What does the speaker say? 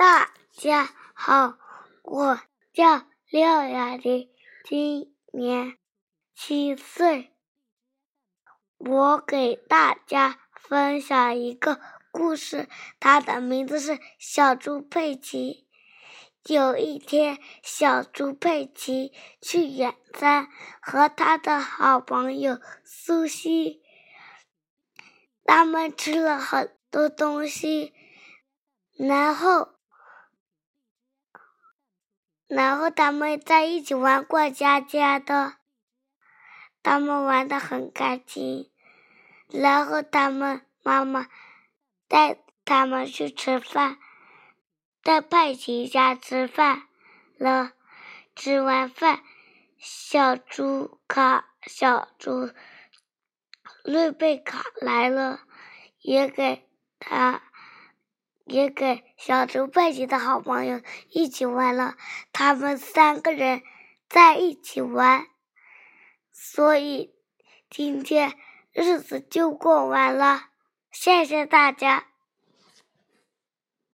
大家好，我叫廖雅婷，今年七岁。我给大家分享一个故事，它的名字是《小猪佩奇》。有一天，小猪佩奇去远山，和他的好朋友苏西，他们吃了很多东西，然后，然后他们在一起玩过家家的，他们玩的很开心，然后他们妈妈带他们去吃饭。在佩奇家吃饭了，吃完饭，小猪卡、小猪瑞贝卡来了，也给他，也给小猪佩奇的好朋友一起玩了。他们三个人在一起玩，所以今天日子就过完了。谢谢大家。